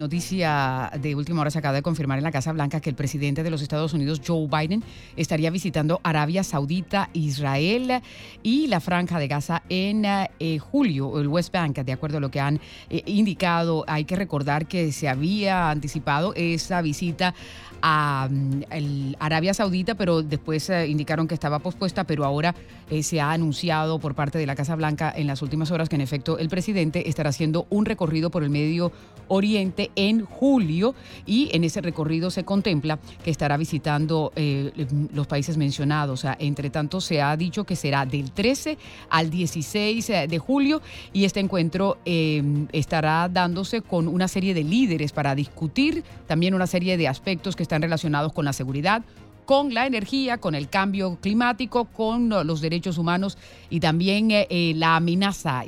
Noticia de última hora se acaba de confirmar en la Casa Blanca que el presidente de los Estados Unidos, Joe Biden, estaría visitando Arabia Saudita, Israel y la Franja de Gaza en eh, julio, el West Bank, de acuerdo a lo que han eh, indicado. Hay que recordar que se había anticipado esa visita a mm, Arabia Saudita, pero después eh, indicaron que estaba pospuesta, pero ahora se ha anunciado por parte de la Casa Blanca en las últimas horas que en efecto el presidente estará haciendo un recorrido por el Medio Oriente en julio y en ese recorrido se contempla que estará visitando eh, los países mencionados. O sea, entre tanto, se ha dicho que será del 13 al 16 de julio y este encuentro estará dándose con una serie de líderes para discutir también una serie de aspectos que están relacionados con la seguridad, con la energía, con el cambio climático, con los derechos humanos y también eh, eh, la amenaza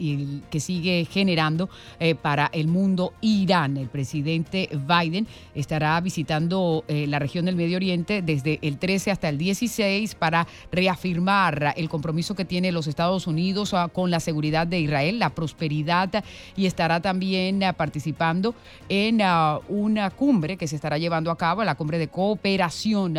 que sigue generando eh, para el mundo Irán. El presidente Biden estará visitando la región del Medio Oriente desde el 13 hasta el 16 para reafirmar el compromiso que tiene los Estados Unidos ah, con la seguridad de Israel, la prosperidad y estará también participando en ah, una cumbre que se estará llevando a cabo, la cumbre de cooperación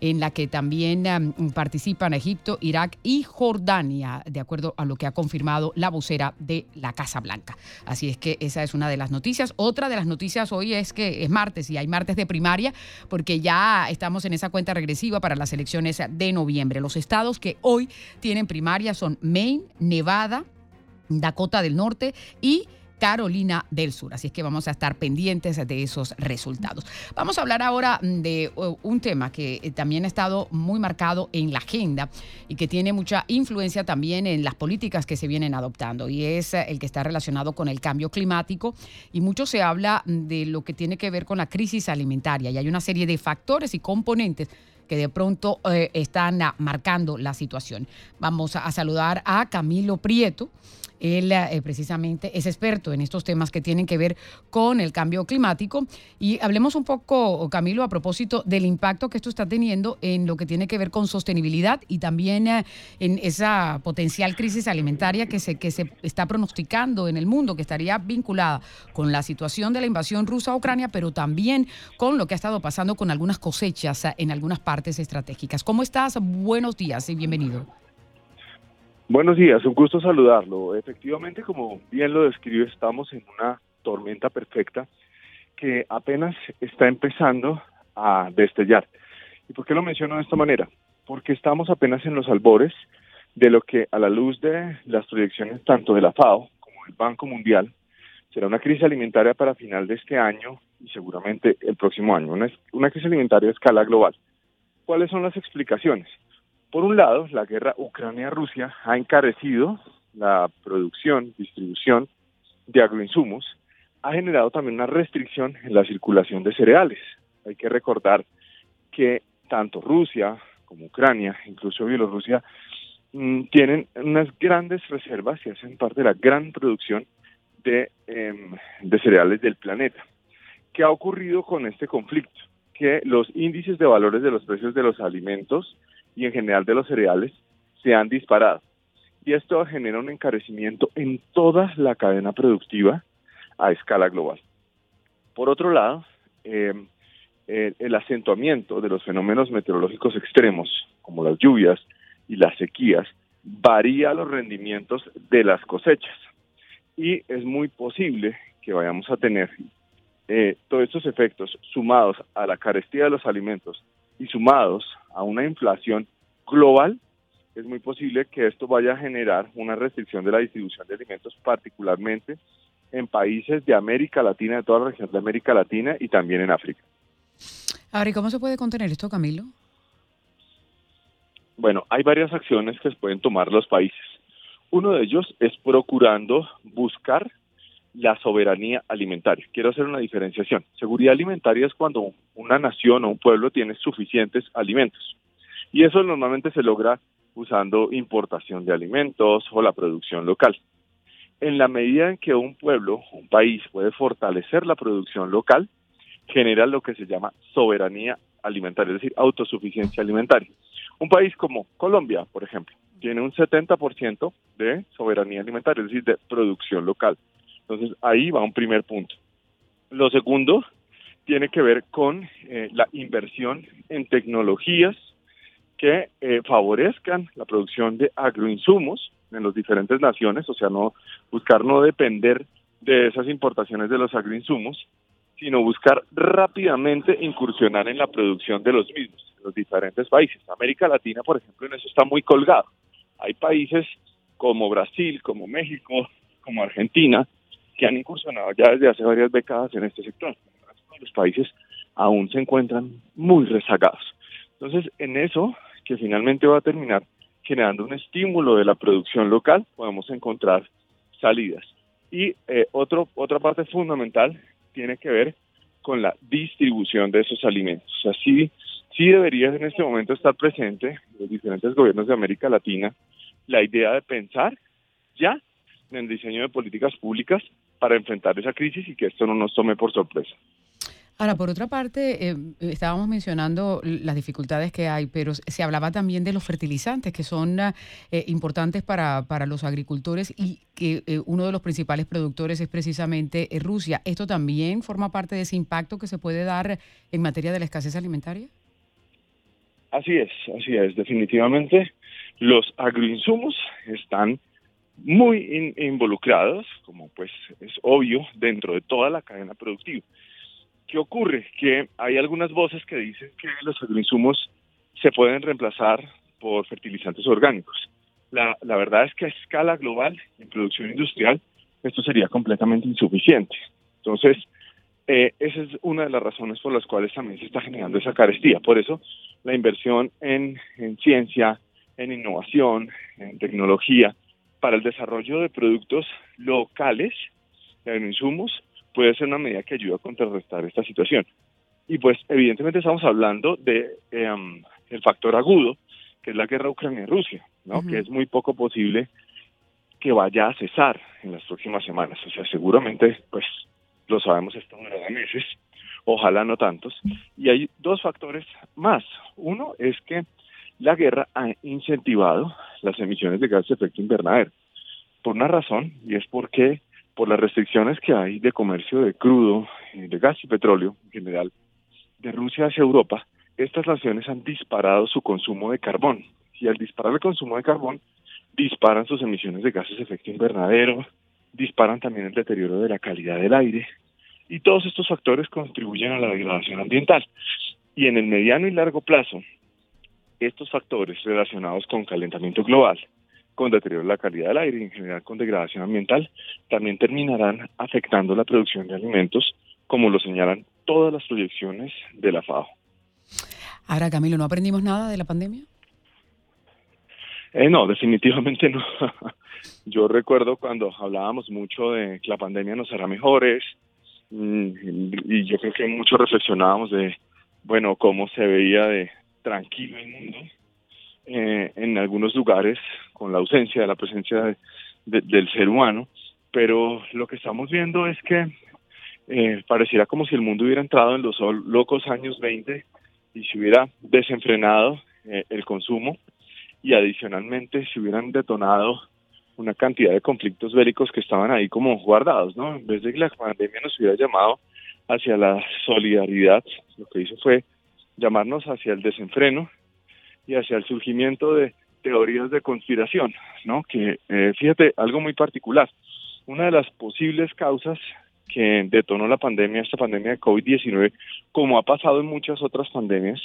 en la que también um, participan Egipto, Irak y Jordania, de acuerdo a lo que ha confirmado la vocera de la Casa Blanca. Así es que esa es una de las noticias. Otra de las noticias hoy es que es martes y hay martes de primaria porque ya estamos en esa cuenta regresiva para las elecciones de noviembre. Los estados que hoy tienen primaria son Maine, Nevada, Dakota del Norte y Carolina del Sur. Así es que vamos a estar pendientes de esos resultados. Vamos a hablar ahora de uh, un tema que eh, también ha estado muy marcado en la agenda y que tiene mucha influencia también en las políticas que se vienen adoptando y es eh, el que está relacionado con el cambio climático y mucho se habla de lo que tiene que ver con la crisis alimentaria y hay una serie de factores y componentes que de pronto eh, están marcando la situación. Vamos a saludar a Camilo Prieto. Él eh, precisamente es experto en estos temas que tienen que ver con el cambio climático. Y hablemos un poco, Camilo, a propósito del impacto que esto está teniendo en lo que tiene que ver con sostenibilidad y también eh, en esa potencial crisis alimentaria que se, que se está pronosticando en el mundo, que estaría vinculada con la situación de la invasión rusa a Ucrania, pero también con lo que ha estado pasando con algunas cosechas en algunas partes estratégicas. ¿Cómo estás? Buenos días y bienvenido. Buenos días, un gusto saludarlo. Efectivamente, como bien lo describe, estamos en una tormenta perfecta que apenas está empezando a destellar. ¿Y por qué lo menciono de esta manera? Porque estamos apenas en los albores de lo que a la luz de las proyecciones tanto de la FAO como del Banco Mundial será una crisis alimentaria para final de este año y seguramente el próximo año, una, una crisis alimentaria a escala global. ¿Cuáles son las explicaciones? Por un lado, la guerra Ucrania-Rusia ha encarecido la producción, distribución de agroinsumos, ha generado también una restricción en la circulación de cereales. Hay que recordar que tanto Rusia como Ucrania, incluso Bielorrusia, mm, tienen unas grandes reservas y hacen parte de la gran producción de, em, de cereales del planeta. ¿Qué ha ocurrido con este conflicto? Que los índices de valores de los precios de los alimentos y en general de los cereales se han disparado. Y esto genera un encarecimiento en toda la cadena productiva a escala global. Por otro lado, em, el, acentuamiento de los fenómenos meteorológicos extremos, como las lluvias y las sequías, varía los rendimientos de las cosechas. Y es muy posible que vayamos a tener eh, todos estos efectos sumados a la carestía de los alimentos y sumados a una inflación global, es muy posible que esto vaya a generar una restricción de la distribución de alimentos, particularmente en países de América Latina, de toda la región de América Latina y también en África. Ahora, ¿y cómo se puede contener esto, Camilo? Bueno, hay varias acciones que pueden tomar los países. Uno de ellos es procurando buscar la soberanía alimentaria. Quiero hacer una diferenciación. Seguridad alimentaria es cuando una nación o un pueblo tiene suficientes alimentos. Y eso normalmente se logra usando importación de alimentos o la producción local. en la medida en que un pueblo, un país puede fortalecer la producción local, genera lo que se llama soberanía alimentaria, es decir, autosuficiencia alimentaria. Un país como Colombia, por ejemplo, tiene un 70% de soberanía alimentaria, es decir, de producción local. Entonces, ahí va un primer punto. Lo segundo tiene que ver con eh, la inversión en tecnologías que eh, favorezcan la producción de agroinsumos en las diferentes naciones, o sea, no buscar no depender de esas importaciones de los agroinsumos, sino buscar rápidamente incursionar en la producción de los mismos en los diferentes países. América Latina, por ejemplo, en eso está muy colgado. Hay países como Brasil, como México, como Argentina, que han incursionado ya desde hace varias décadas en este sector. Los países aún se encuentran muy rezagados. Entonces, en eso, que finalmente va a terminar generando un estímulo de la producción local, podemos encontrar salidas. Y eh, otro, otra parte fundamental tiene que ver con la distribución de esos alimentos. O sea, sí, sí debería en este momento estar presente en los diferentes gobiernos de América Latina la idea de pensar ya en el diseño de políticas públicas para enfrentar esa crisis y que esto no nos tome por sorpresa. Ahora, por otra parte, eh, estábamos mencionando las dificultades que hay, pero se hablaba también de los fertilizantes, que son eh, importantes para, para, los agricultores y que eh, uno de los principales productores es precisamente Rusia. ¿Esto también forma parte de ese impacto que se puede dar en materia de la escasez alimentaria? Así es, así es. Definitivamente los agroinsumos están muy involucrados, como pues es obvio, dentro de toda la cadena productiva. ¿Qué ocurre? Que hay algunas voces que dicen que los agroinsumos se pueden reemplazar por fertilizantes orgánicos. La, la verdad es que a escala global, en producción industrial, esto sería completamente insuficiente. Entonces, eh, esa es una de las razones por las cuales también se está generando esa carestía. Por eso, la inversión en, en ciencia, en innovación, en tecnología, para el desarrollo de productos locales, de insumos, puede ser una medida que ayuda a contrarrestar esta situación. Y pues evidentemente estamos hablando de em, el factor agudo, que es la guerra Ucrania-Rusia, ¿no? Que es muy poco posible que vaya a cesar en las próximas semanas. O sea, seguramente, pues, lo sabemos, esto durará meses, ojalá no tantos. Y hay dos factores más. Uno es que la guerra ha incentivado las emisiones de gases de efecto invernadero. Por una razón, y es porque por las restricciones que hay de comercio de crudo, eh, de gas y petróleo en general, de Rusia hacia Europa, estas naciones han disparado su consumo de carbón. Y al disparar el consumo de carbón, disparan sus emisiones de gases de efecto invernadero, disparan también el deterioro de la calidad del aire. Y todos estos factores contribuyen a la degradación ambiental. Y en el mediano y largo plazo, estos factores relacionados con calentamiento global, con deterioro de la calidad del aire y en general con degradación ambiental, también terminarán afectando la producción de alimentos, como lo señalan todas las proyecciones de la FAO. Ahora, Camilo, ¿no aprendimos nada de la pandemia? Eh, no, definitivamente no. Yo recuerdo cuando hablábamos mucho de que la pandemia nos hará mejores, mm, y yo creo que mucho reflexionábamos de, bueno, cómo se veía de tranquilo el mundo, eh, en algunos lugares con la ausencia de la presencia del ser humano, pero lo que estamos viendo es que eh, pareciera como si el mundo hubiera entrado en los locos años 20 y se hubiera desenfrenado eh, el consumo y adicionalmente se hubieran detonado una cantidad de conflictos bélicos que estaban ahí como guardados, ¿no? En vez de que la pandemia nos hubiera llamado hacia la solidaridad, lo que hizo fue llamarnos hacia el desenfreno y hacia el surgimiento de teorías de conspiración, ¿no? Que eh, fíjate, algo muy particular. Una de las posibles causas que detonó la pandemia, esta pandemia de COVID-19, como ha pasado en muchas otras pandemias,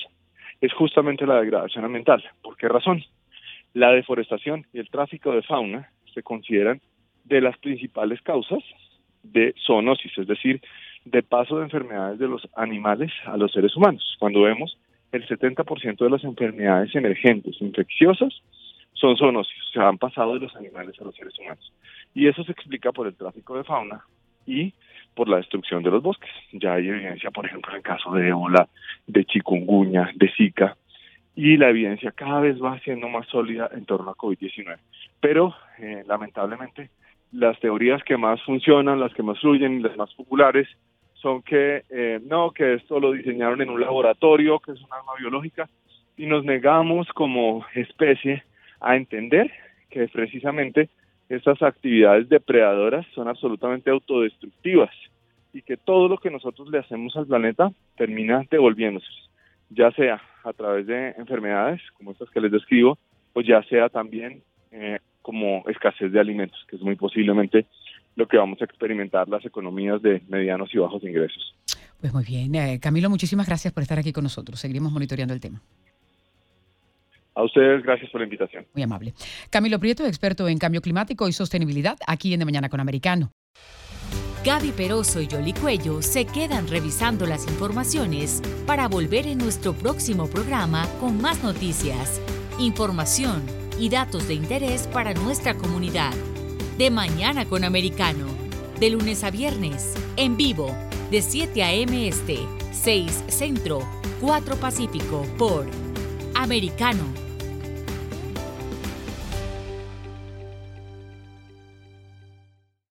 es justamente la degradación ambiental. ¿Por qué razón? La deforestación y el tráfico de fauna se consideran de las principales causas de zoonosis, es decir, de paso de enfermedades de los animales a los seres humanos. Cuando vemos el 70% de las enfermedades emergentes infecciosas son zoonosis, se han pasado de los animales a los seres humanos. Y eso se explica por el tráfico de fauna y por la destrucción de los bosques. Ya hay evidencia, por ejemplo, en el caso de ébola, de chikungunya, de zika, y la evidencia cada vez va siendo más sólida en torno a COVID-19. Pero, eh, lamentablemente, las teorías que más funcionan, las que más fluyen, las más populares, son que eh, no, que esto lo diseñaron en un laboratorio, que es un arma biológica, y nos negamos como especie a entender que precisamente estas actividades depredadoras son absolutamente autodestructivas y que todo lo que nosotros le hacemos al planeta termina devolviéndose, ya sea a través de enfermedades como estas que les describo, o ya sea también eh, como escasez de alimentos, que es muy posiblemente lo que vamos a experimentar las economías de medianos y bajos ingresos. Pues muy bien. Eh, Camilo, muchísimas gracias por estar aquí con nosotros. Seguiremos monitoreando el tema. A ustedes, gracias por la invitación. Muy amable. Camilo Prieto, experto en cambio climático y sostenibilidad, aquí en De Mañana con Americano. Gaby Peroso y Yoli Cuello se quedan revisando las informaciones para volver en nuestro próximo programa con más noticias, información y datos de interés para nuestra comunidad. De Mañana con Americano, de lunes a viernes, en vivo, de 7 a.m. Este, 6 Centro, 4 Pacífico, por Americano